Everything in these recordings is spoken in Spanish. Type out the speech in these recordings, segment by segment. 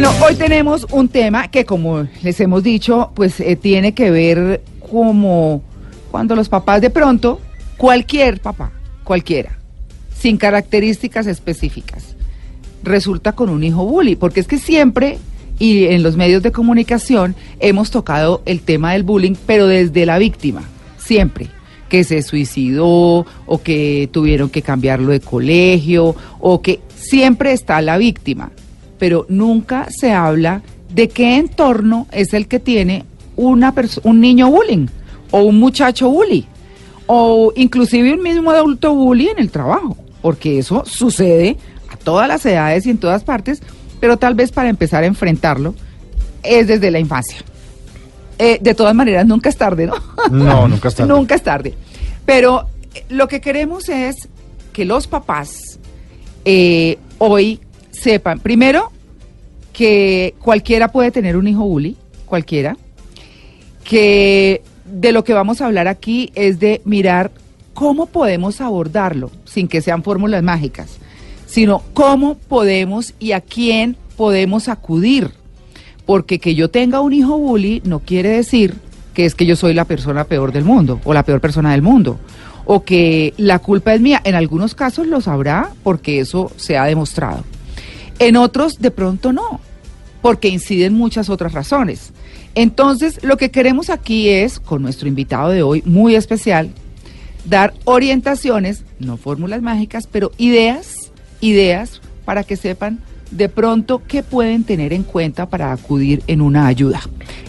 Bueno, hoy tenemos un tema que como les hemos dicho, pues eh, tiene que ver como cuando los papás de pronto, cualquier papá, cualquiera, sin características específicas, resulta con un hijo bully, porque es que siempre y en los medios de comunicación hemos tocado el tema del bullying, pero desde la víctima, siempre. Que se suicidó o que tuvieron que cambiarlo de colegio o que siempre está la víctima, pero nunca se habla de qué entorno es el que tiene una un niño bullying o un muchacho bully o inclusive un mismo adulto bully en el trabajo, porque eso sucede a todas las edades y en todas partes, pero tal vez para empezar a enfrentarlo es desde la infancia. Eh, de todas maneras, nunca es tarde, ¿no? No, nunca es tarde. nunca es tarde. Pero eh, lo que queremos es que los papás eh, hoy sepan, primero, que cualquiera puede tener un hijo bully, cualquiera, que de lo que vamos a hablar aquí es de mirar cómo podemos abordarlo sin que sean fórmulas mágicas, sino cómo podemos y a quién podemos acudir porque que yo tenga un hijo bully no quiere decir que es que yo soy la persona peor del mundo o la peor persona del mundo o que la culpa es mía. En algunos casos lo sabrá porque eso se ha demostrado. En otros de pronto no, porque inciden muchas otras razones. Entonces, lo que queremos aquí es, con nuestro invitado de hoy, muy especial, dar orientaciones, no fórmulas mágicas, pero ideas, ideas para que sepan de pronto qué pueden tener en cuenta para acudir en una ayuda.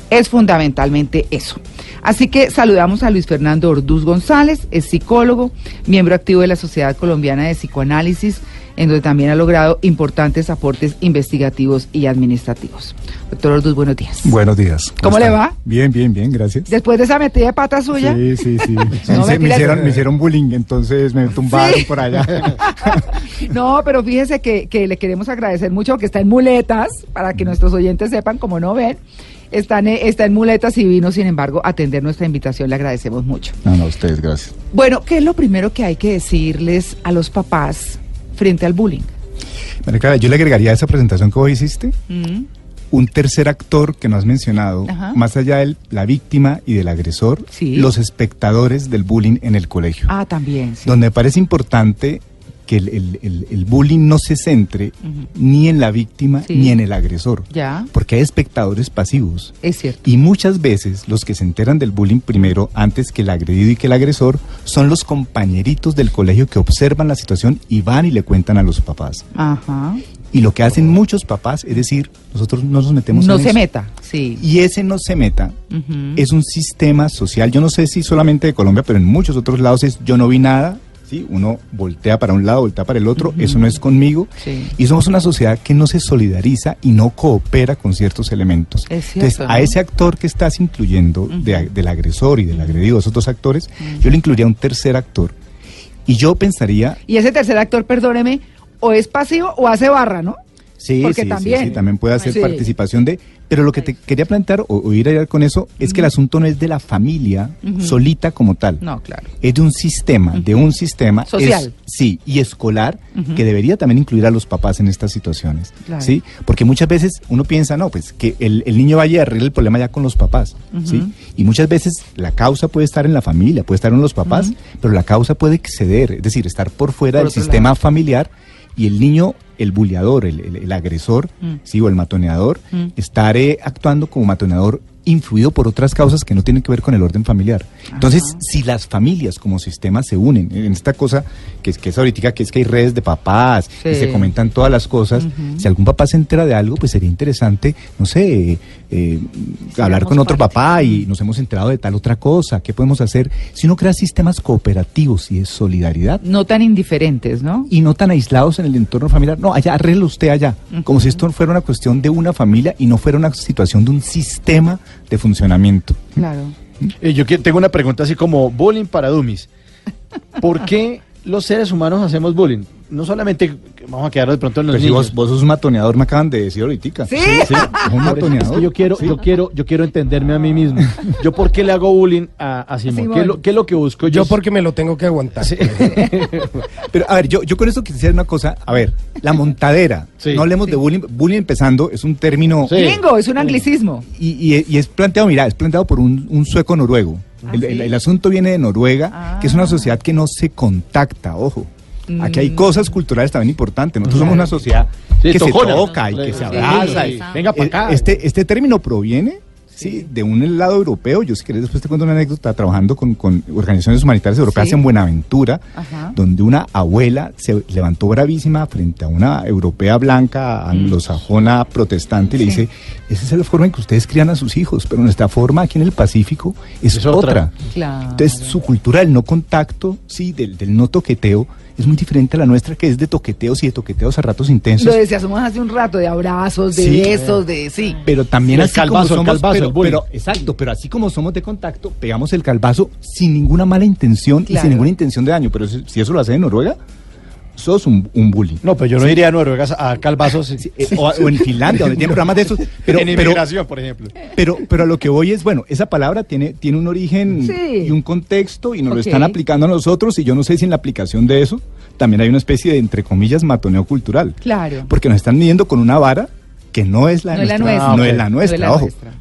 Es fundamentalmente eso. Así que saludamos a Luis Fernando Orduz González, es psicólogo, miembro activo de la Sociedad Colombiana de Psicoanálisis, en donde también ha logrado importantes aportes investigativos y administrativos. Doctor Orduz, buenos días. Buenos días. ¿Cómo, le va? Bien, bien, bien, gracias. Después de esa metida de pata suya. Sí, sí, sí. me, hicieron, me, hicieron, bullying, entonces me tumbaron por allá. no, pero fíjese que, que le queremos agradecer mucho que está en muletas, para que nuestros oyentes sepan, como no ven. Está en, está en muletas y vino, sin embargo, a atender nuestra invitación. Le agradecemos mucho. No, no, a ustedes, gracias. Bueno, ¿qué es lo primero que hay que decirles a los papás frente al bullying? Marica, yo le agregaría a esa presentación que vos hiciste mm. un tercer actor que no has mencionado, más allá de la víctima y del agresor, los espectadores del bullying en el colegio. Ah, también. Donde me parece importante que el, bullying no se centre ni en la víctima ni en el agresor. Ya. Porque hay espectadores pasivos. Es cierto. Y muchas veces los que se enteran del bullying primero, antes que el agredido y que el agresor, son los compañeritos del colegio que observan la situación y van y le cuentan a los papás. Ajá. Y lo que hacen muchos papás es decir, nosotros no nos metemos no en se meta, sí. Y ese no se meta es un sistema social, yo no sé si solamente de Colombia, pero en muchos otros lados es yo no vi nada, ¿sí? Uno voltea para un lado, voltea para el otro, eso no es conmigo. Y somos una sociedad que no se solidariza y no coopera con ciertos elementos. Entonces, a ese actor que estás incluyendo, del agresor y del agredido, esos dos actores, yo le incluiría un tercer actor. Y yo pensaría... Y ese tercer actor, perdóneme, o es pasivo o hace barra, ¿no? Sí, sí, también, sí, también puede hacer participación de... Pero lo que te quería plantear o, ir a con eso es que el asunto no es de la familia solita como tal. No, claro. Es de un sistema, de un sistema... Social. sí, y escolar que debería también incluir a los papás en estas situaciones. ¿Sí? Porque muchas veces uno piensa, no, pues que el, niño vaya a arreglar el problema ya con los papás. ¿Sí? Y muchas veces la causa puede estar en la familia, puede estar en los papás, pero la causa puede exceder, es decir, estar por fuera del sistema familiar y el niño, el buleador, el, agresor, mm. sí, o el matoneador, mm. estaré actuando como matoneador influido por otras causas que no tienen que ver con el orden familiar. Entonces, si las familias como sistema se unen en esta cosa que es que es ahorita que es que hay redes de papás y se comentan todas las cosas, si algún papá se entera de algo, pues sería interesante, no sé, eh, hablar con otro papá y nos hemos enterado de tal otra cosa, ¿qué podemos hacer? Si uno crea sistemas cooperativos y de solidaridad. No tan indiferentes, ¿no? Y no tan aislados en el entorno familiar. No, allá, arregle usted allá. Como si esto fuera una cuestión de una familia y no fuera una situación de un sistema de funcionamiento. Claro. Eh, yo tengo una pregunta así como bullying para dummies. ¿Por qué los seres humanos hacemos bullying? No solamente vamos a quedar de pronto en los Pero si vos, vos sos un matoneador, me acaban de decir ahorita. Sí. Sí, un es matoneador. que yo quiero, yo quiero, yo quiero entenderme a mí mismo. Yo por qué le hago bullying a, a Simón. Simón. ¿Qué, es lo, qué es lo que busco? Yo porque me lo tengo que aguantar. Sí. Pero a ver, yo, yo con esto quisiera una cosa. A ver, la montadera. Sí. No hablemos de bullying. Bullying empezando es un término Sí. Bingo, es un anglicismo. y, y- y es planteado, mira, es planteado por un, un sueco noruego. Ah, el, ¿sí? el- el asunto viene de Noruega, Ah. que es una sociedad que no se contacta, ojo. Aquí hay Mm. cosas culturales también importantes. Nosotros somos una sociedad Sí, que tojona. se toca y que se abraza. sí. y- Venga para acá. Este, este término proviene sí, de un lado europeo. Yo, si querés, después te cuento una anécdota trabajando con, con organizaciones humanitarias europeas Sí. en Buenaventura, Ajá. donde una abuela se levantó bravísima frente a una europea blanca, anglosajona, protestante, y le Mm. Sí. dice: Esa es la forma en que ustedes crían a sus hijos, pero nuestra forma aquí en el Pacífico es, Es otra. otra. Claro. Entonces, su cultura del no contacto, sí, del, del no toqueteo, es muy diferente a la nuestra, que es de toqueteos y de toqueteos a ratos intensos. Lo decíamos hace un rato, de abrazos, de Sí. besos, de sí. Pero también El así calvazo, el como somos, calvazo, pero, exacto, pero así como somos de contacto, pegamos el calvazo sin ninguna mala intención y sin ninguna intención de daño. Pero si, si eso lo hace en Noruega, sos un, un bully. No, pero yo no iría a Noruega a Calvazo. sí. Eh, O, o en Finlandia, donde tienen programas de esos. Pero, en pero, inmigración, por ejemplo. pero, pero a lo que voy es, bueno, esa palabra tiene, tiene un origen Sí. y un contexto y nos lo están aplicando a nosotros y yo no sé si en la aplicación de eso también hay una especie de, entre comillas, matoneo cultural. Claro. Porque nos están midiendo con una vara que no es la No es la nuestra. No es la No nuestra, es la ojo. nuestra.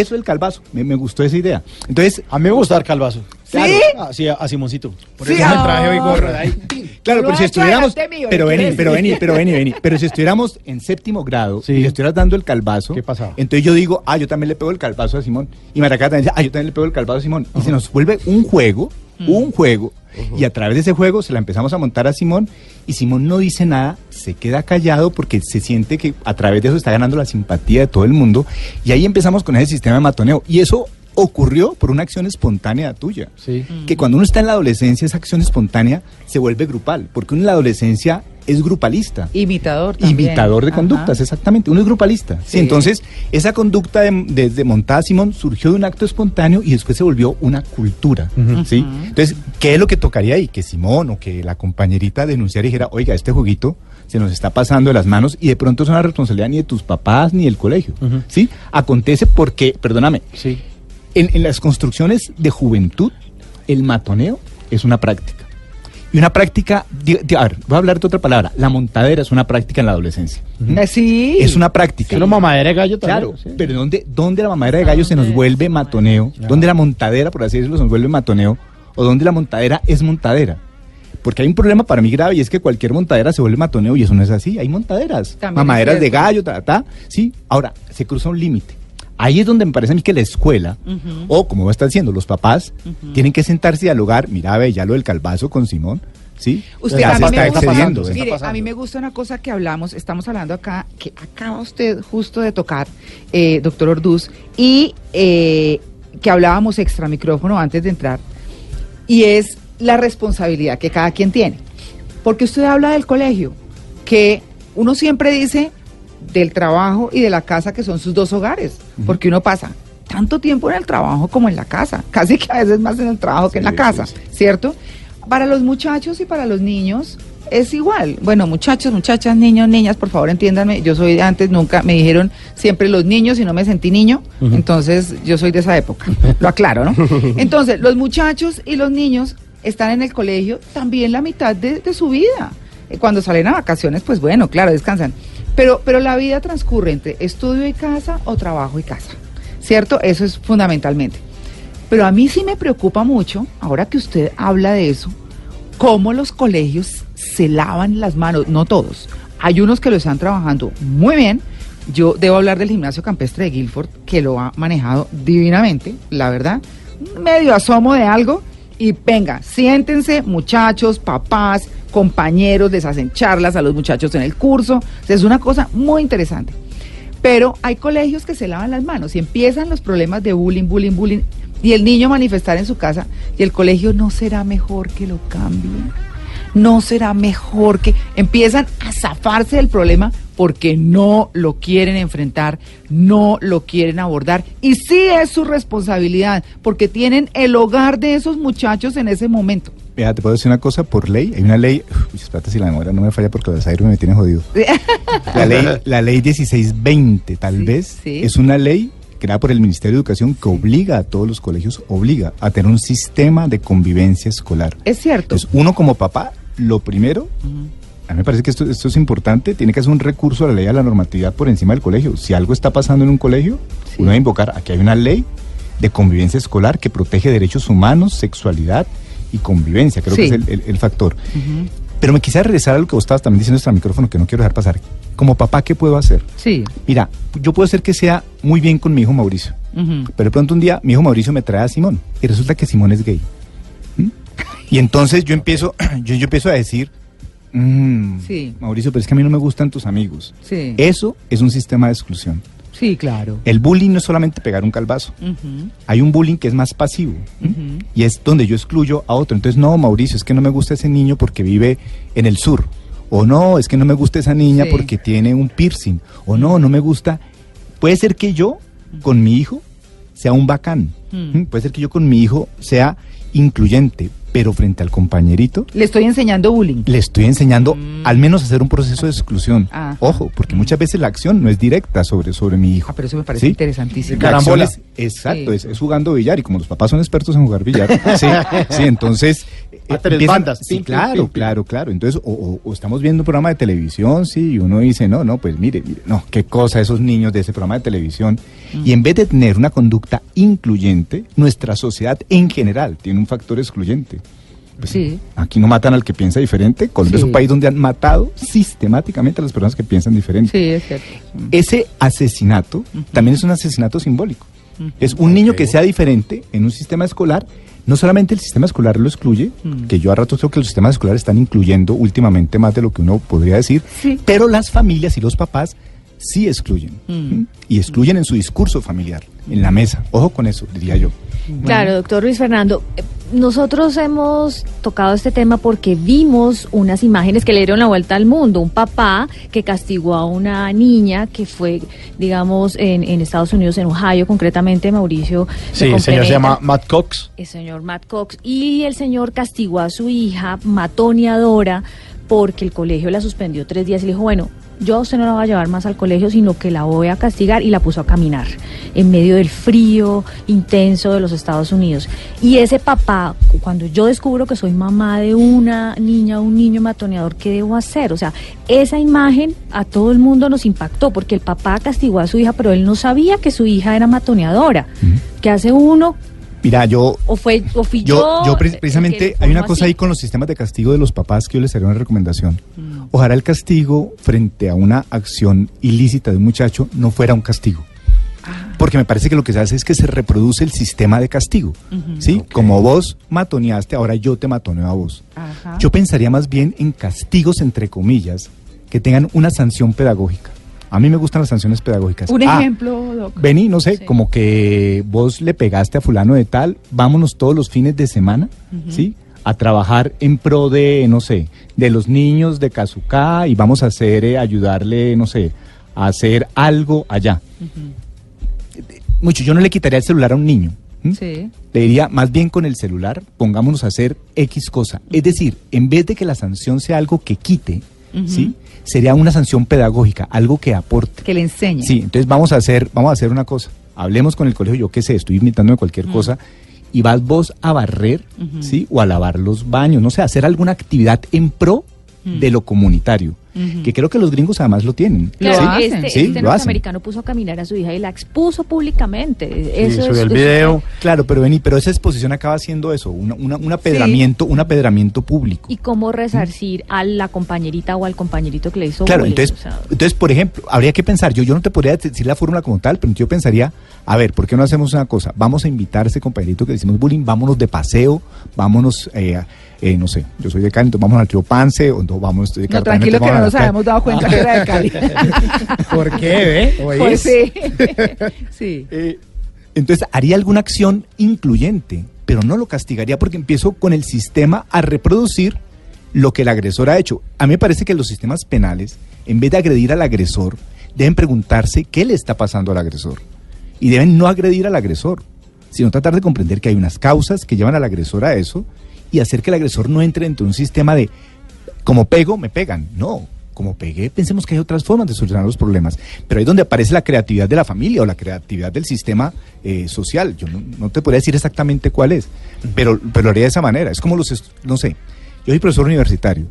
Eso es el calvazo. Me, me gustó esa idea. Entonces, A mí me gusta dar Calvazo. ¿Sí? Ah, sí, a, a Simoncito. Por Sí, eso me ah. traje hoy gorra de ahí. claro, pero si estuviéramos. pero ¿le vení, pero vení, pero vení, vení. Pero si estuviéramos en séptimo grado Sí. y le estuvieras dando el calvazo. ¿Qué pasaba? Entonces yo digo, ah, yo también le pego el calvazo a Simón. Y Maracata también dice, ah, yo también le pego el calvazo a Simón. Y se nos vuelve un juego, Mm. un juego. Y a través de ese juego se la empezamos a montar a Simón. Y Simón no dice nada, se queda callado porque se siente que a través de eso está ganando la simpatía de todo el mundo. Y ahí empezamos con ese sistema de matoneo. Y eso ocurrió por una acción espontánea tuya. Sí. Que cuando uno está en la adolescencia, esa acción espontánea se vuelve grupal. Porque uno en la adolescencia es grupalista. Imitador también. Imitador de Ajá. conductas, exactamente. Uno es grupalista. Sí. Sí. entonces, esa conducta de, de- de montada Simón surgió de un acto espontáneo y después se volvió una cultura. ¿sí? Entonces, ¿qué es lo que tocaría ahí? Que Simón o que la compañerita denunciara y dijera, oiga, este jueguito se nos está pasando de las manos y de pronto es una responsabilidad ni de tus papás ni del colegio. ¿sí? Acontece porque, perdóname, Sí. en, en las construcciones de juventud, el matoneo es una práctica. Y una práctica, a ver, voy a hablar de otra palabra. La montadera es una práctica en la adolescencia. Eh, Sí. Es una práctica. Es una mamadera de gallo también. Claro, sí. pero ¿dónde, ¿dónde la mamadera de gallo se nos vuelve matoneo? Claro. ¿Dónde la montadera, por así decirlo, se nos vuelve matoneo? ¿O dónde la montadera es montadera? Porque hay un problema para mí grave y es que cualquier montadera se vuelve matoneo y eso no es así. Hay montaderas, También mamaderas de gallo, ta, ta, sí. Ahora, se cruza un límite. Ahí es donde me parece a mí que la escuela, o como va a estar diciendo, los papás, tienen que sentarse y dialogar. Mira, ve, ya lo del calvazo con Simón, ¿sí? Usted ya a se mí está me gusta, pasando, ¿eh? mire, a mí me gusta una cosa que hablamos, estamos hablando acá, que acaba usted justo de tocar, eh, doctor Orduz, y eh, que hablábamos extra micrófono antes de entrar, y es la responsabilidad que cada quien tiene. Porque usted habla del colegio, que uno siempre dice del trabajo y de la casa que son sus dos hogares, porque uno pasa tanto tiempo en el trabajo como en la casa, casi que a veces más en el trabajo que en la casa, sí, ¿cierto? Para los muchachos y para los niños es igual. Bueno, muchachos, muchachas, niños, niñas, por favor entiéndanme, yo soy de antes, nunca me dijeron siempre los niños y no me sentí niño, entonces yo soy de esa época, lo aclaro, ¿no? Entonces, los muchachos y los niños están en el colegio también la mitad de, de su vida. Eh, Cuando salen a vacaciones, pues bueno, claro, descansan. Pero, pero la vida transcurre entre estudio y casa o trabajo y casa, ¿cierto? Eso es fundamentalmente. Pero a mí sí me preocupa mucho, ahora que usted habla de eso, cómo los colegios se lavan las manos, no todos. Hay unos que lo están trabajando muy bien. Yo debo hablar del gimnasio campestre de Guilford, que lo ha manejado divinamente, la verdad. Medio asomo de algo y venga, siéntense muchachos, papás, compañeros, les hacen charlas a los muchachos en el curso. Es una cosa muy interesante. Pero hay colegios que se lavan las manos y empiezan los problemas de bullying, bullying, bullying, y el niño manifestar en su casa, y el colegio no será mejor que lo cambien. No será mejor que empiezan a zafarse del problema porque no lo quieren enfrentar, no lo quieren abordar. Y sí es su responsabilidad, porque tienen el hogar de esos muchachos en ese momento. Mira, te puedo decir una cosa, por ley, hay una ley, uy, espérate si la memoria no me falla porque el Alzheimer me tiene jodido. La ley, la ley 1620, tal Sí, vez, sí. es una ley creada por el Ministerio de Educación que obliga a todos los colegios, obliga a tener un sistema de convivencia escolar. Es cierto. Entonces, uno como papá, lo primero, a mí me parece que esto, esto es importante, tiene que hacer un recurso a la ley a la normatividad por encima del colegio. Si algo está pasando en un colegio, Sí. uno debe invocar, aquí hay una ley de convivencia escolar que protege derechos humanos, sexualidad y convivencia, creo que es el, el- el factor. Pero me quisiera regresar a lo que vos estabas también diciendo extra micrófono, que no quiero dejar pasar. Como papá, ¿qué puedo hacer? Sí. Mira, yo puedo hacer que sea muy bien con mi hijo Mauricio, Ujú. pero de pronto un día mi hijo Mauricio me trae a Simón y resulta que Simón es gay. ¿Mm? Y entonces yo empiezo, yo, yo empiezo a decir, "Mm, Sí. Mauricio, pero es que a mí no me gustan tus amigos. Sí. Eso es un sistema de exclusión. Sí, claro. El bullying no es solamente pegar un calvazo. Hay un bullying que es más pasivo. Y es donde yo excluyo a otro. Entonces, no, Mauricio, es que no me gusta ese niño porque vive en el sur. O no, es que no me gusta esa niña Sí. porque tiene un piercing. O no, no me gusta. Puede ser que yo, con mi hijo, sea un bacán. Puede ser que yo con mi hijo sea incluyente. Pero frente al compañerito, Le estoy enseñando bullying. le estoy enseñando Mm. al menos a hacer un proceso de exclusión. Ajá. Ojo, porque muchas veces la acción no es directa sobre, sobre mi hijo. Ah, pero eso me parece ¿Sí? interesantísimo. La acción Carambola. es- exacto, Sí. es, es jugando billar y como los papás son expertos en jugar billar, sí, sí, entonces... A eh, tres empiezan- bandas. Sí, Pim, claro, pim, pim. claro, claro. Entonces, o, o- o estamos viendo un programa de televisión, sí, y uno dice, no, no, pues mire, mire, no, qué cosa esos niños de ese programa de televisión. Y en vez de tener una conducta incluyente, nuestra sociedad en general tiene un factor excluyente. Pues, Sí. Aquí no matan al que piensa diferente. Colombia es un país donde han matado sistemáticamente a las personas que piensan diferente. Sí, es cierto. Ese asesinato también es un asesinato simbólico. Es un niño que sea diferente en un sistema escolar. No solamente el sistema escolar lo excluye, que yo a ratos creo que los sistemas escolares están incluyendo últimamente más de lo que uno podría decir, Sí. pero las familias y los papás sí excluyen. Y excluyen en su discurso familiar, en la mesa. Ojo con eso, diría yo. Claro, doctor Luis Fernando. Nosotros hemos tocado este tema porque vimos unas imágenes que le dieron la vuelta al mundo. Un papá que castigó a una niña que fue, digamos, en, en Estados Unidos, en Ohio, concretamente, Mauricio. Sí, el señor se llama. Matt Cox. El señor Matt Cox. Y el señor castigó a su hija, matoneadora, porque el colegio la suspendió tres días y le dijo, bueno, yo usted no la voy a llevar más al colegio, sino que la voy a castigar y la puso a caminar en medio del frío intenso de los Estados Unidos. Y ese papá, cuando yo descubro que soy mamá de una niña o un niño matoneador, ¿qué debo hacer? O sea, esa imagen a todo el mundo nos impactó, porque el papá castigó a su hija, pero él no sabía que su hija era matoneadora. ¿Qué hace uno? Mira, yo ¿O fue o fui Yo, yo? yo precisamente hay una cosa así? ahí con los sistemas de castigo de los papás que yo les haría una recomendación. Ojalá el castigo frente a una acción ilícita de un muchacho no fuera un castigo. Porque me parece que lo que se hace es que se reproduce el sistema de castigo. ¿Sí? Como vos matoneaste, ahora yo te matoneo a vos. Ajá. Yo pensaría más bien en castigos, entre comillas, que tengan una sanción pedagógica. A mí me gustan las sanciones pedagógicas. Un Ah, ejemplo, Doc. Vení, no sé, Sí. como que vos le pegaste a fulano de tal, vámonos todos los fines de semana, ¿sí? A trabajar en pro de, no sé, de los niños de Kazuka y vamos a hacer, eh, ayudarle, no sé, a hacer algo allá. Mucho, yo no le quitaría el celular a un niño. ¿m? Sí. Le diría, más bien con el celular, pongámonos a hacer X cosa. Es decir, en vez de que la sanción sea algo que quite, ¿sí? Sería una sanción pedagógica, algo que aporte. Que le enseñe. Sí, entonces vamos a hacer, vamos a hacer una cosa. Hablemos con el colegio, yo qué sé, estoy invitándome cualquier cosa, y vas vos a barrer, ¿sí? O a lavar los baños, no sé, hacer alguna actividad en pro de lo comunitario. Que creo que los gringos además lo tienen. Lo Claro, hacen. este, Sí, este lo hacen. norteamericano puso a caminar a su hija y la expuso públicamente. Eso subió es, el eso video. Claro, pero vení, pero esa exposición acaba siendo eso, una- una- un apedramiento, un apedramiento público. y cómo resarcir a la compañerita o al compañerito que le hizo Claro, bullying, entonces, o sea, entonces, por ejemplo, habría que pensar, yo, yo no te podría decir la fórmula como tal, pero yo pensaría, a ver, ¿por qué no hacemos una cosa? Vamos a invitar a ese compañerito que le hicimos bullying, vámonos de paseo, vámonos, eh, eh, no sé, yo soy de Cali, entonces vamos al Río Pance, o no, vamos estoy de No, Cartagena, tranquilo que entonces no nos habíamos dado cuenta que era de Cali. ¿Por qué? Pues ¿Oís? sí. sí. Eh, entonces haría alguna acción incluyente, pero no lo castigaría porque empiezo con el sistema a reproducir lo que el agresor ha hecho. A mí me parece que los sistemas penales, en vez de agredir al agresor, deben preguntarse qué le está pasando al agresor. Y deben no agredir al agresor, sino tratar de comprender que hay unas causas que llevan al agresor a eso y hacer que el agresor no entre dentro de un sistema de como pego, me pegan. No, como pegué, pensemos que hay otras formas de solucionar los problemas. Pero ahí es donde aparece la creatividad de la familia o la creatividad del sistema eh, social. Yo no, te podría decir exactamente cuál es, pero, pero lo haría de esa manera. Es como los, no sé, yo soy profesor universitario.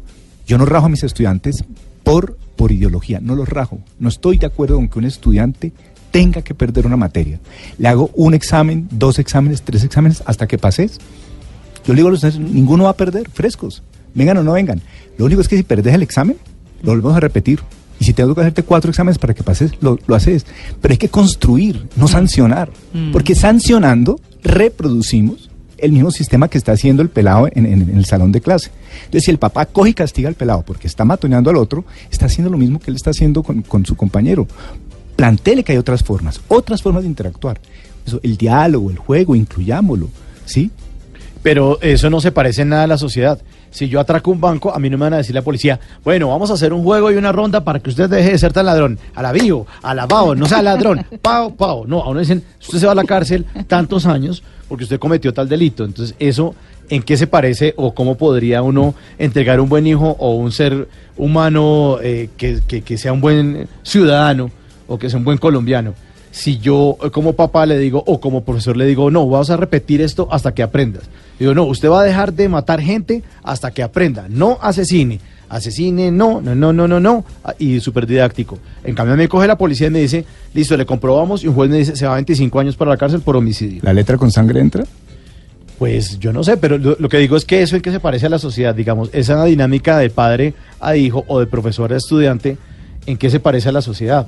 Yo no rajo a mis estudiantes por, por ideología, no los rajo. No estoy de acuerdo con que un estudiante tenga que perder una materia. Le hago un examen, dos exámenes, tres exámenes, hasta que pases. Yo le digo a los estudiantes, ninguno va a perder, frescos. Vengan o no vengan. Lo único es que si perdes el examen, lo volvemos a repetir. Y si tengo que hacerte cuatro exámenes para que pases, lo, lo haces. Pero hay que construir, no sancionar. Porque sancionando, reproducimos el mismo sistema que está haciendo el pelado en, en- en el salón de clase. Entonces, si el papá coge y castiga al pelado porque está matoneando al otro, está haciendo lo mismo que él está haciendo con, con su compañero. Plantéele que hay otras formas, otras formas de interactuar. Eso, el diálogo, el juego, incluyámoslo. ¿Sí? Pero eso no se parece en nada a la sociedad. Si yo atraco un banco, a mí no me van a decir la policía, bueno, vamos a hacer un juego y una ronda para que usted deje de ser tan ladrón. A la bio, a la bao, no sea ladrón. Pao, pao. No, a uno dicen, usted se va a la cárcel tantos años porque usted cometió tal delito. Entonces, eso, ¿en qué se parece o cómo podría uno entregar un buen hijo o un ser humano eh, que, que- que sea un buen ciudadano o que sea un buen colombiano? si yo eh, como papá le digo o como profesor le digo, no, vamos a repetir esto hasta que aprendas. Digo, no, usted va a dejar de matar gente hasta que aprenda. No asesine. Asesine, no, no, no, no, no, no. Ah, Y súper didáctico. En cambio me coge la policía y me dice, listo, le comprobamos y un juez me dice, se va a 25 años para la cárcel por homicidio. ¿La letra con sangre entra? Pues yo no sé, pero lo, lo que digo es que eso es que se parece a la sociedad, digamos, esa dinámica de padre a hijo o de profesor a estudiante, ¿en qué se parece a la sociedad?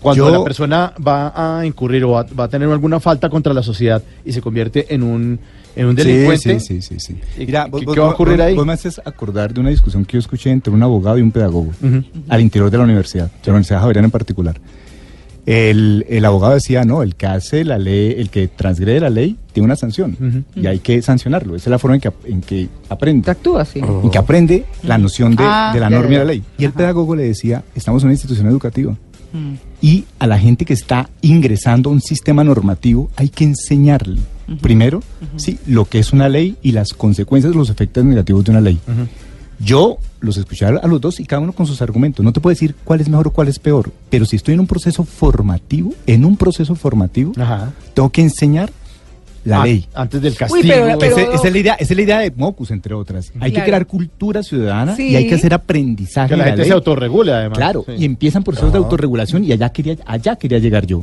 Cuando Yo- la persona va a incurrir o va, va a tener alguna falta contra la sociedad y se convierte en un, en un delincuente, Sí, sí, sí. sí, sí. ¿Y Mira, qué- vos, qué va a ocurrir vos- ahí? Vos me haces acordar de una discusión que yo escuché entre un abogado y un pedagogo Ujú. al interior de la universidad, de la Universidad Javeriana en particular. El, el abogado decía, no, el que hace la ley, el que transgrede la ley, tiene una sanción Ujú. y hay que sancionarlo. Esa es la forma en que, en que aprende. Te actúa así. En que aprende la noción de, Ah, de la norma y la ley. Y el Ajá. pedagogo le decía, estamos en una institución educativa Mm. Y a la gente que está ingresando a un sistema normativo hay que enseñarle, primero, sí, lo que es una ley y las consecuencias, los efectos negativos de una ley. Yo los escuché a a los dos y cada uno con sus argumentos. No te puedo decir cuál es mejor o cuál es peor, pero si estoy en un proceso formativo, en un proceso formativo, Ajá. tengo que enseñar la Ah, ley. Antes del Uy, castigo. pero- pero- esa, esa es la idea, esa es la idea de Mocus, entre otras. Hay que crear cultura ciudadana Sí. y hay que hacer aprendizaje. que la de gente ley. se autorregule además. Claro, Sí. y empiezan procesos de Ajá. autorregulación y allá quería, allá quería llegar yo.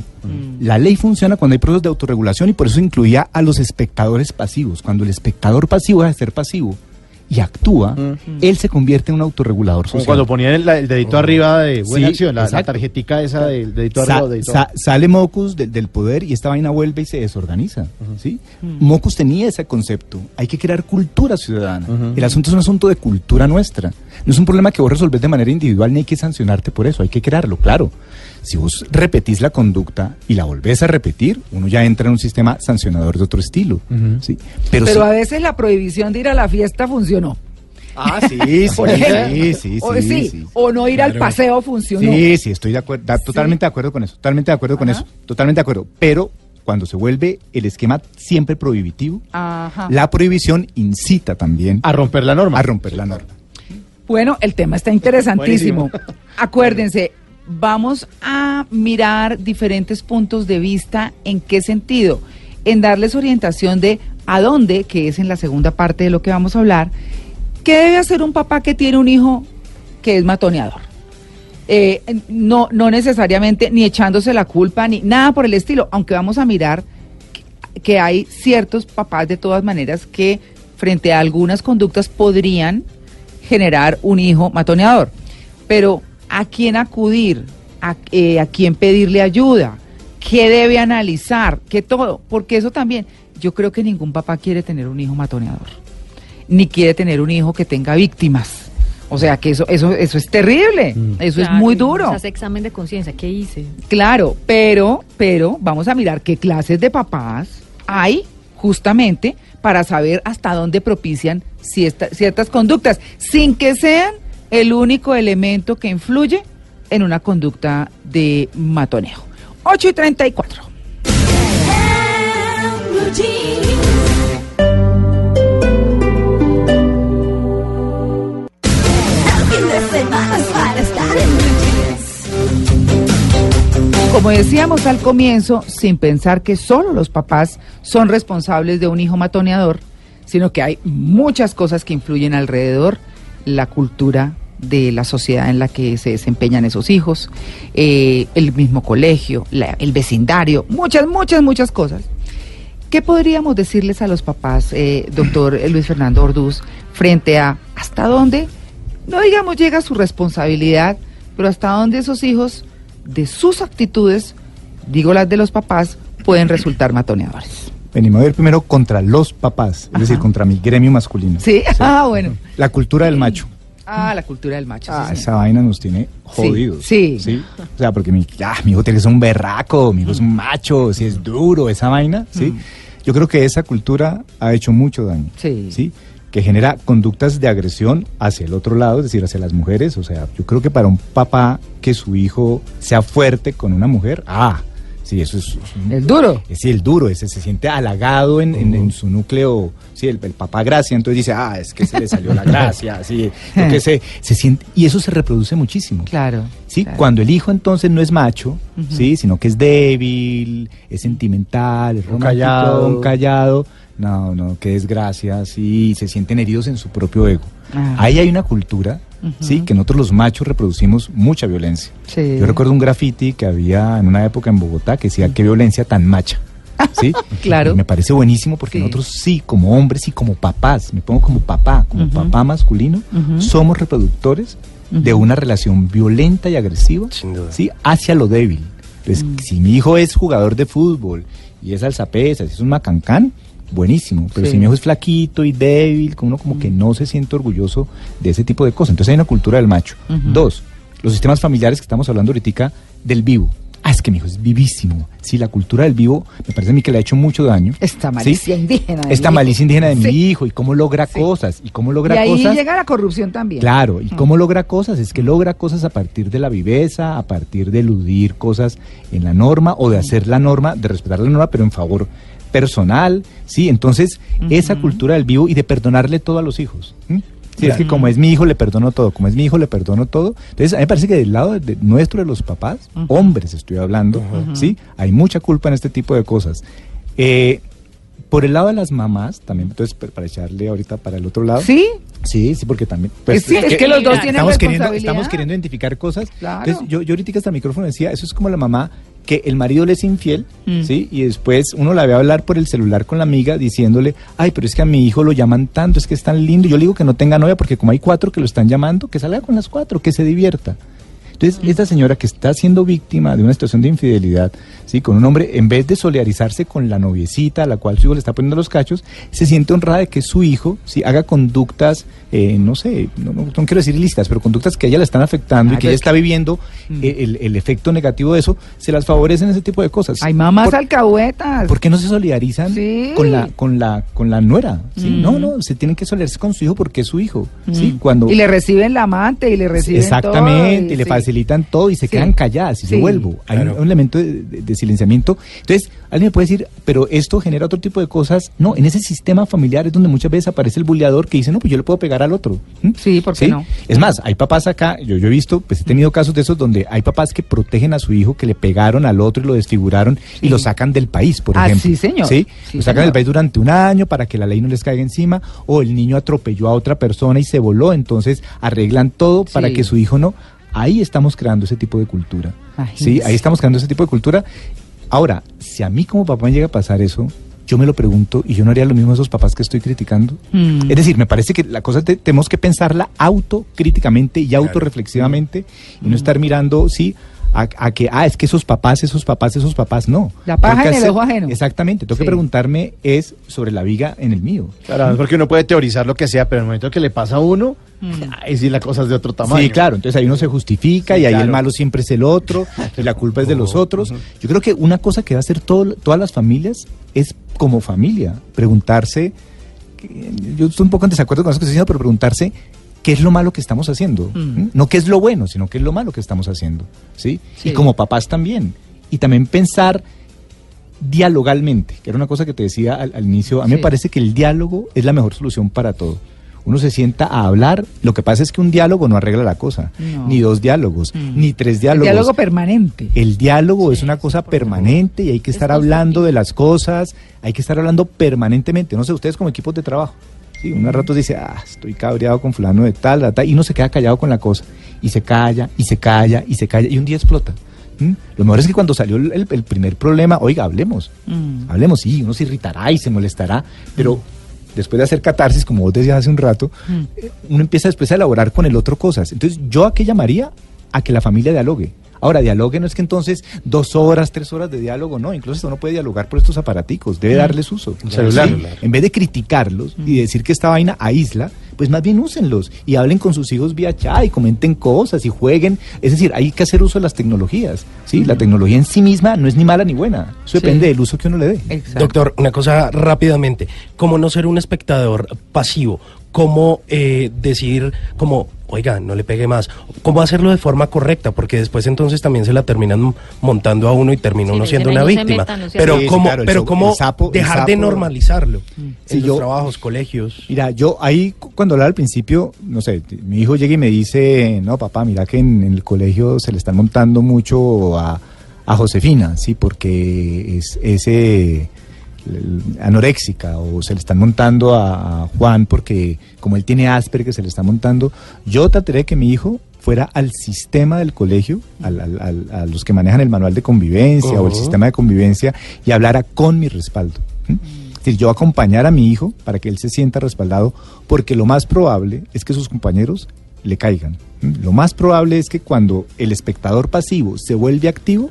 La ley funciona cuando hay procesos de autorregulación y por eso incluía a los espectadores pasivos. Cuando el espectador pasivo deja de ser pasivo y actúa, Mm. él se convierte en un autorregulador Como social. cuando ponían el, el dedito arriba de buena Sí, acción, la, la tarjetica esa del dedito Sa- arriba. dedito sa- sale Mocus del- del poder y esta vaina vuelve y se desorganiza. ¿sí? Mocus tenía ese concepto. Hay que crear cultura ciudadana. El asunto es un asunto de cultura nuestra. No es un problema que vos resolvés de manera individual ni hay que sancionarte por eso. Hay que crearlo, claro. Si vos repetís la conducta y la volvés a repetir, uno ya entra en un sistema sancionador de otro estilo. Pero, a veces la prohibición de ir a la fiesta funcionó. Ah, sí, sí, o, sí, sí, sí. o no ir al paseo funcionó. Sí, sí, estoy de acuerdo, da- totalmente de acuerdo con eso, totalmente de acuerdo con eso, totalmente de acuerdo. Pero cuando se vuelve el esquema siempre prohibitivo, Ajá. la prohibición incita también A romper la norma. a romper la norma. Bueno, el tema está interesantísimo. Buenísimo. Acuérdense, vamos a mirar diferentes puntos de vista. ¿En qué sentido? En darles orientación de a dónde, que es en la segunda parte de lo que vamos a hablar, qué debe hacer un papá que tiene un hijo que es matoneador. Eh, no, no necesariamente ni echándose la culpa ni nada por el estilo, aunque vamos a mirar que- que hay ciertos papás de todas maneras que frente a algunas conductas podrían generar un hijo matoneador. Pero ¿a quién acudir? ¿A, eh, ¿a quién pedirle ayuda? ¿Qué debe analizar? ¿Qué todo? Porque eso también, yo creo que ningún papá quiere tener un hijo matoneador, ni quiere tener un hijo que tenga víctimas. O sea que eso, eso, eso es terrible, eso es muy duro. hace examen de conciencia. ¿Qué hice? Claro, pero, pero vamos a mirar qué clases de papás hay justamente para saber hasta dónde propician ciesta- ciertas conductas, sin que sean el único elemento que influye en una conducta de matoneo. 8 y 34. Como decíamos al comienzo, sin pensar que solo los papás son responsables de un hijo matoneador, sino que hay muchas cosas que influyen alrededor, la cultura de la sociedad en la que se desempeñan esos hijos, eh, el mismo colegio, la- el vecindario, muchas, muchas, muchas cosas. ¿Qué podríamos decirles a los papás, eh, doctor Luis Fernando Orduz, frente a hasta dónde, no digamos llega su responsabilidad, pero hasta dónde esos hijos, de sus actitudes, digo las de los papás, pueden resultar matoneadores? Venimos a ver primero contra los papás, es Ajá. decir, contra mi gremio masculino. Sí, ah, bueno. La cultura del macho. Ah, la cultura del macho. sí, Ah, esa vaina nos tiene jodidos. sí. O sea, porque mi, ah, mi hijo tiene que ser un berraco, mi hijo es un macho, si es duro, esa vaina, ¿sí? Yo creo que esa cultura ha hecho mucho daño. Sí. Que genera conductas de agresión hacia el otro lado, es decir, hacia las mujeres. O sea, yo creo que para un papá que su hijo sea fuerte con una mujer, ah, sí, eso es, un- El duro. es el duro, ese se siente halagado en, en- en su núcleo, sí, el, el papá gracia, entonces dice, ah, es que se le salió la gracia, sí, lo que se, se siente, y eso se reproduce muchísimo. Claro. Sí, claro. cuando el hijo entonces no es macho, sí, sino que es débil, es sentimental, es Un romántico, callado. un callado, no, no, qué desgracia, sí, se sienten heridos en su propio ego. Ah. Ahí hay una cultura, sí, que nosotros los machos reproducimos mucha violencia. Sí. Yo recuerdo un graffiti que había en una época en Bogotá que decía, qué violencia tan macha. ¿Sí? Claro. Y me parece buenísimo porque Sí. nosotros sí, como hombres y como papás, me pongo como papá, como papá masculino, somos reproductores de una relación violenta y agresiva Sin duda. ¿sí? hacia lo débil. Entonces, Mm. si mi hijo es jugador de fútbol y es alzapesa, si es un macancán, buenísimo. Pero Sí. si mi hijo es flaquito y débil, como uno como que no se siente orgulloso de ese tipo de cosas. Entonces hay una cultura del macho. Dos, los sistemas familiares que estamos hablando ahorita del vivo. Ah, es que mi hijo es vivísimo. Sí, la cultura del vivo me parece a mí que le ha hecho mucho daño. Esta ¿sí? malicia indígena. de Esta mi hijo. malicia indígena de mi hijo y cómo logra Sí. cosas y cómo Y logra ahí cosas. llega la corrupción también. Claro, ¿y Mm. cómo logra cosas? Es que logra cosas a partir de la viveza, a partir de eludir cosas en la norma o de hacer la norma, de respetar la norma, pero en favor personal, ¿sí? Entonces, esa cultura del vivo y de perdonarle todo a los hijos. Sí, es que como es mi hijo, le perdono todo, como es mi hijo, le perdono todo. Entonces, a mí me parece que del lado de, nuestro, de los papás, hombres estoy hablando. ¿sí? Hay mucha culpa en este tipo de cosas. Eh, por el lado de las mamás, también, entonces, pa- para echarle ahorita para el otro lado. ¿Sí? Sí, sí, porque también. sí, es que los dos tienen estamos queriendo, estamos queriendo identificar cosas. Claro. Entonces, yo, yo ahorita hasta el micrófono decía, eso es como la mamá que el marido le es infiel, Mm. ¿sí? Y después uno la ve hablar por el celular con la amiga diciéndole, ay, pero es que a mi hijo lo llaman tanto, es que es tan lindo. Yo le digo que no tenga novia porque como hay cuatro que lo están llamando, que salga con las cuatro, que se divierta. Entonces, esta señora que está siendo víctima de una situación de infidelidad, ¿sí? con un hombre, en vez de solidarizarse con la noviecita a la cual su hijo le está poniendo los cachos, se siente honrada de que su hijo ¿sí? haga conductas, eh, no sé, no, no- no quiero decir listas, pero conductas que a ella la están afectando y que ella es está viviendo Mm. eh, el, el efecto negativo de eso, se las favorecen ese tipo de cosas. Hay mamás ¿Por, alcahuetas. por qué no se solidarizan Sí. con la con la con la nuera? ¿sí? Mm. No, no, se tienen que solidarizar con su hijo porque es su hijo. ¿sí? Mm. Cuando Y le reciben la amante y le reciben Exactamente, todo, y le sí. Facilitan todo y se Sí. quedan calladas. Y Sí. yo vuelvo, hay Claro. un, un elemento de, de- de silenciamiento. Entonces, alguien me puede decir, pero esto genera otro tipo de cosas. No, en ese sistema familiar es donde muchas veces aparece el buleador que dice, no, pues yo le puedo pegar al otro. ¿Mm? Sí, ¿por qué no? Es más, hay papás acá, yo, yo he visto, pues he tenido casos de esos donde hay papás que protegen a su hijo, que le pegaron al otro y lo desfiguraron y lo sacan del país, por Ah, ejemplo. sí, señor. Sí, Sí, lo sacan señor. del país durante un año para que la ley no les caiga encima, o el niño atropelló a otra persona y se voló, entonces arreglan todo para que su hijo no. Ahí estamos creando ese tipo de cultura. Sí, ahí estamos creando ese tipo de cultura. Ahora, si a mí como papá me llega a pasar eso, yo me lo pregunto y yo no haría lo mismo a esos papás que estoy criticando. Mm. Es decir, me parece que la cosa te- tenemos que pensarla autocríticamente y autorreflexivamente y no estar mirando, sí, a, a que, ah, es que esos papás, esos papás, esos papás, no. La paja en el ojo ajeno. Exactamente, tengo Sí. que preguntarme es sobre la viga en el mío. Claro, es porque uno puede teorizar lo que sea, pero en el momento que le pasa a uno, Mm. ahí sí la cosa es de otro tamaño. Sí, claro, entonces ahí uno se justifica Sí, y ahí el malo siempre es el otro y la culpa es de los otros. Yo creo que una cosa que va a hacer todo- todas las familias es como familia, preguntarse, yo estoy un poco en desacuerdo con eso que estoy diciendo, pero preguntarse qué es lo malo que estamos haciendo. Mm. No qué es lo bueno, sino qué es lo malo que estamos haciendo. ¿sí? Sí. Y como papás también. Y también pensar dialogalmente, que era una cosa que te decía al, al inicio, a mí Sí. me parece que el diálogo es la mejor solución para todo. uno se sienta a hablar. Lo que pasa es que un diálogo no arregla la cosa, No. ni dos diálogos, Mm. ni tres El diálogos. diálogo permanente. El diálogo es una cosa permanente y hay que estar hablando de las cosas, hay que estar hablando permanentemente. No sé, ustedes como equipos de trabajo. Sí, uno a ratos dice, ah, estoy cabreado con fulano de tal, tal, tal, y uno se queda callado con la cosa. Y se calla, y se calla, y se calla, y un día explota. ¿Mm? Lo mejor es que cuando salió el, el- el primer problema, oiga, hablemos. Mm. Hablemos, sí, uno se irritará y se molestará, pero después de hacer catarsis, como vos decías hace un rato, Mm. eh, uno empieza después a elaborar con el otro cosas. Entonces, ¿yo a qué llamaría? A que la familia dialogue. Ahora, dialogue no es que entonces dos horas, tres horas de diálogo, no, incluso uno puede dialogar por estos aparaticos, debe darles uso. celular. Sí, En vez de criticarlos y decir que esta vaina aísla, pues más bien úsenlos y hablen con sus hijos vía chat y comenten cosas y jueguen. Es decir, hay que hacer uso de las tecnologías. ¿sí? La tecnología en sí misma no es ni mala ni buena, eso Sí. depende del uso que uno le dé. Exacto. Doctor, una cosa rápidamente. ¿Cómo no ser un espectador pasivo? ¿Cómo eh, decir, como, oiga, no le pegue más? ¿Cómo hacerlo de forma correcta? Porque después entonces también se la terminan montando a uno y termina Sí, uno siendo una "Ay, no se víctima. metan, no se pero metan". Sí, ¿cómo, claro, pero so- cómo sapo- dejar de normalizarlo Sí, en yo- los trabajos, colegios? Mira, yo ahí cu- cuando hablaba al principio, no sé, mi hijo llega y me dice, no, papá, mira que en, en el colegio se le están montando mucho a, a Josefina, sí, porque es ese anoréxica o se le están montando a, a Juan porque como él tiene Asperger se le está montando. Yo trataré que mi hijo fuera al sistema del colegio, al- al- al- a los que manejan el manual de convivencia o el sistema de convivencia y hablara con mi respaldo. Es decir, yo acompañar a mi hijo para que él se sienta respaldado, porque lo más probable es que sus compañeros le caigan. Lo más probable es que cuando el espectador pasivo se vuelve activo,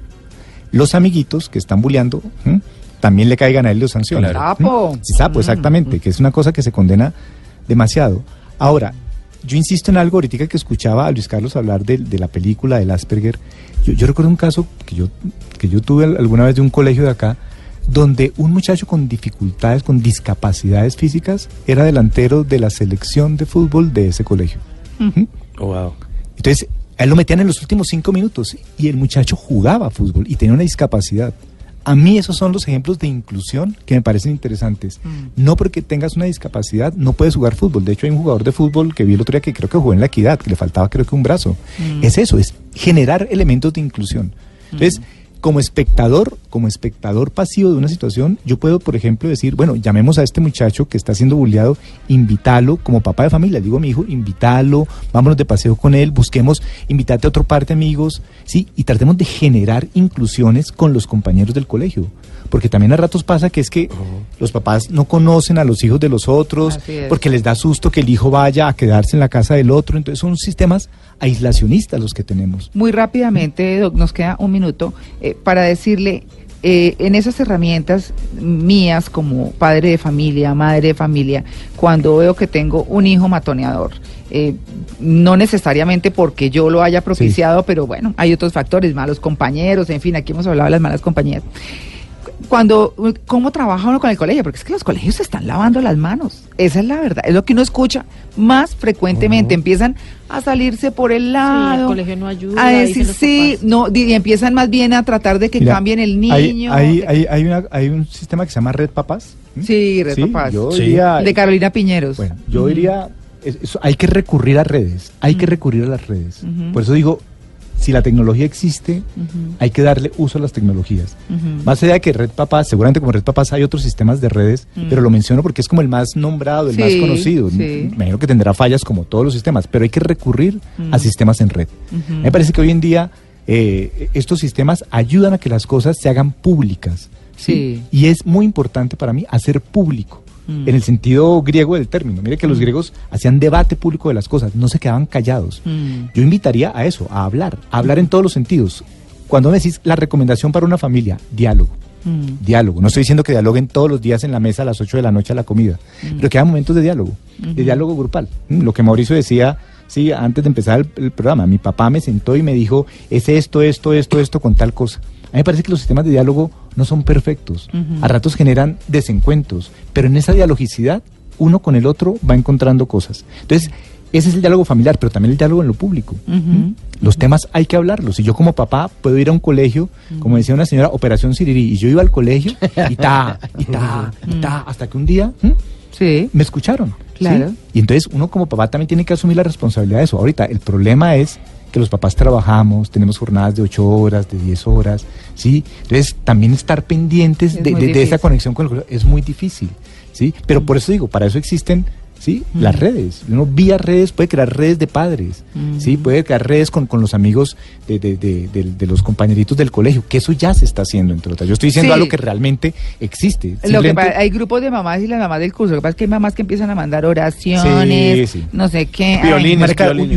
los amiguitos que están bulleando. También le caigan a él y lo sancionan. Claro. Sapo. Sí, sapo, exactamente, que es una cosa que se condena demasiado. Ahora, yo insisto en algo ahorita que escuchaba a Luis Carlos hablar de, de la película del Asperger. Yo, yo recuerdo un caso que yo, que yo tuve al- alguna vez de un colegio de acá, donde un muchacho con dificultades, con discapacidades físicas, era delantero de la selección de fútbol de ese colegio. Ujú. Wow. Entonces, a él lo metían en los últimos cinco minutos y el muchacho jugaba fútbol y tenía una discapacidad. A mí esos son los ejemplos de inclusión que me parecen interesantes. No porque tengas una discapacidad no puedes jugar fútbol. De hecho, hay un jugador de fútbol que vi el otro día que creo que jugó en la equidad, que le faltaba creo que un brazo. Es eso, es generar elementos de inclusión. Entonces, como espectador, como espectador pasivo de una situación, yo puedo, por ejemplo, decir, bueno, llamemos a este muchacho que está siendo bulleado, invítalo como papá de familia, digo a mi hijo, invítalo, vámonos de paseo con él, busquemos, invítate a otro par de amigos, sí, y tratemos de generar inclusiones con los compañeros del colegio. Porque también a ratos pasa que es que los papás no conocen a los hijos de los otros, porque les da susto que el hijo vaya a quedarse en la casa del otro. Entonces son sistemas aislacionistas los que tenemos. Muy rápidamente, Doc, nos queda un minuto eh, para decirle, eh, en esas herramientas mías como padre de familia, madre de familia, cuando veo que tengo un hijo matoneador, eh, no necesariamente porque yo lo haya propiciado, pero bueno, hay otros factores, malos compañeros, en fin, aquí hemos hablado de las malas compañías. Cuando, ¿cómo trabaja uno con el colegio? Porque es que los colegios se están lavando las manos. Esa es la verdad. Es lo que uno escucha más frecuentemente. Empiezan a salirse por el lado. el colegio no ayuda, A decir sí, no, y empiezan más bien a tratar de que Mira, cambien el niño. Hay, hay, hay, una- hay un sistema que se llama Red Papás. Sí, Red Papás. Yo Sí. diría, de Carolina Piñeros. bueno, yo diría, eso, hay que recurrir a redes, hay que recurrir a las redes. Por eso digo, si la tecnología existe, hay que darle uso a las tecnologías. Más allá de que Red Papás, seguramente como Red Papás hay otros sistemas de redes, Mm. pero lo menciono porque es como el más nombrado, el más conocido. sí. Me imagino que tendrá fallas como todos los sistemas, pero hay que recurrir a Mm. sistemas en red. Me parece que hoy en día eh, estos sistemas ayudan a que las cosas se hagan públicas. Sí. Y es muy importante para mí hacer público. Mm. En el sentido griego del término. Mire que los griegos hacían debate público de las cosas, no se quedaban callados. Mm. Yo invitaría a eso, a hablar, a hablar en todos los sentidos. Cuando me decís la recomendación para una familia, diálogo. Mm. Diálogo. No estoy diciendo que dialoguen todos los días en la mesa a las 8 de la noche a la comida, pero que haya momentos de diálogo, de diálogo grupal. Mm, Lo que Mauricio decía, sí, antes de empezar el, el programa, mi papá me sentó y me dijo, es esto, esto, esto, esto con tal cosa. A mí me parece que los sistemas de diálogo no son perfectos. A ratos generan desencuentros, pero en esa dialogicidad, uno con el otro va encontrando cosas. Entonces, ese es el diálogo familiar, pero también el diálogo en lo público. Ujú. Los temas hay que hablarlos. Y yo como papá puedo ir a un colegio, como decía una señora, Operación Sirirí, y yo iba al colegio y ta, y ta, y ta, hasta que un día. Sí. me escucharon. Claro. Y entonces uno como papá también tiene que asumir la responsabilidad de eso. Ahorita, el problema es que los papás trabajamos, tenemos jornadas de 8 horas, de 10 horas, ¿sí? Entonces, también estar pendientes Es de, de- de esa conexión con el colegio es muy difícil, ¿sí? Pero por eso digo, para eso existen, ¿sí? Las redes. Uno vía redes puede crear redes de padres, ¿sí? Puede crear redes con, con los amigos de, de- de- los compañeritos del colegio, que eso ya se está haciendo, entre otras. Yo estoy diciendo Sí. algo que realmente existe. Lo que Simplemente- pa- hay grupos de mamás y las mamás del curso. Lo que pasa es que hay mamás que empiezan a mandar oraciones, Sí, sí. no sé qué. Violines,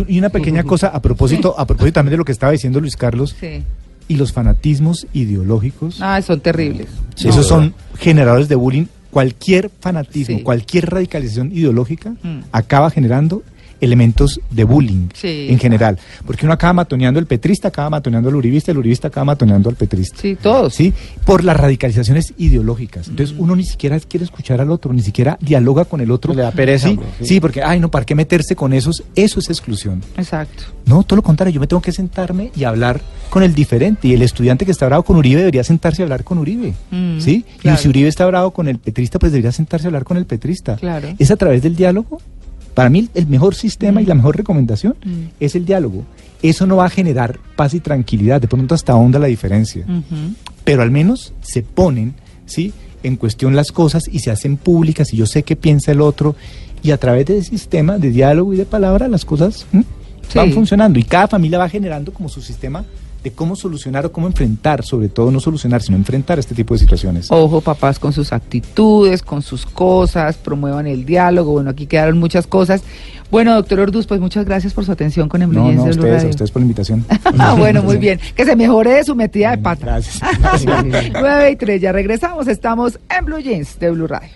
y, una pequeña cosa a propósito, a propósito también de lo que estaba diciendo Luis Carlos, sí. y los fanatismos ideológicos, Ah, son terribles. Esos son generadores de bullying. Cualquier fanatismo, Sí. cualquier radicalización ideológica Mm. acaba generando elementos de bullying Sí. en general. Porque uno acaba matoneando el petrista, acaba matoneando al uribista, el uribista acaba matoneando al petrista. Sí, todos. ¿Sí? Por las radicalizaciones ideológicas. Entonces uno ni siquiera quiere escuchar al otro, ni siquiera dialoga con el otro. Le da pereza, Sí, hombre, sí. sí, porque, ay, no, ¿para qué meterse con esos? Eso es exclusión. Exacto. No, todo lo contrario, yo me tengo que sentarme y hablar con el diferente. Y el estudiante que está bravo con Uribe debería sentarse y hablar con Uribe. Mm, ¿Sí? claro. Y si Uribe está bravo con el petrista, pues debería sentarse y hablar con el petrista. Claro. Es a través del diálogo. Para mí el mejor sistema y la mejor recomendación Mm. es el diálogo. Eso no va a generar paz y tranquilidad, de pronto hasta onda la diferencia. Pero al menos se ponen, ¿sí? En cuestión las cosas y se hacen públicas y yo sé qué piensa el otro. Y a través del sistema de diálogo y de palabra las cosas van funcionando y cada familia va generando como su sistema de cómo solucionar o cómo enfrentar, sobre todo no solucionar, sino enfrentar este tipo de situaciones. Ojo, papás, con sus actitudes, con sus cosas, promuevan el diálogo. Bueno, aquí quedaron muchas cosas. Bueno, doctor Orduz, pues muchas gracias por su atención con no, no, Embrillense a de Blue ustedes, a Radio. ustedes por la invitación. Ah, bueno, muy bien. Que se mejore de su metida de pata. Gracias. 9 y 3, ya regresamos. Estamos en Blue Jeans de Blue Radio.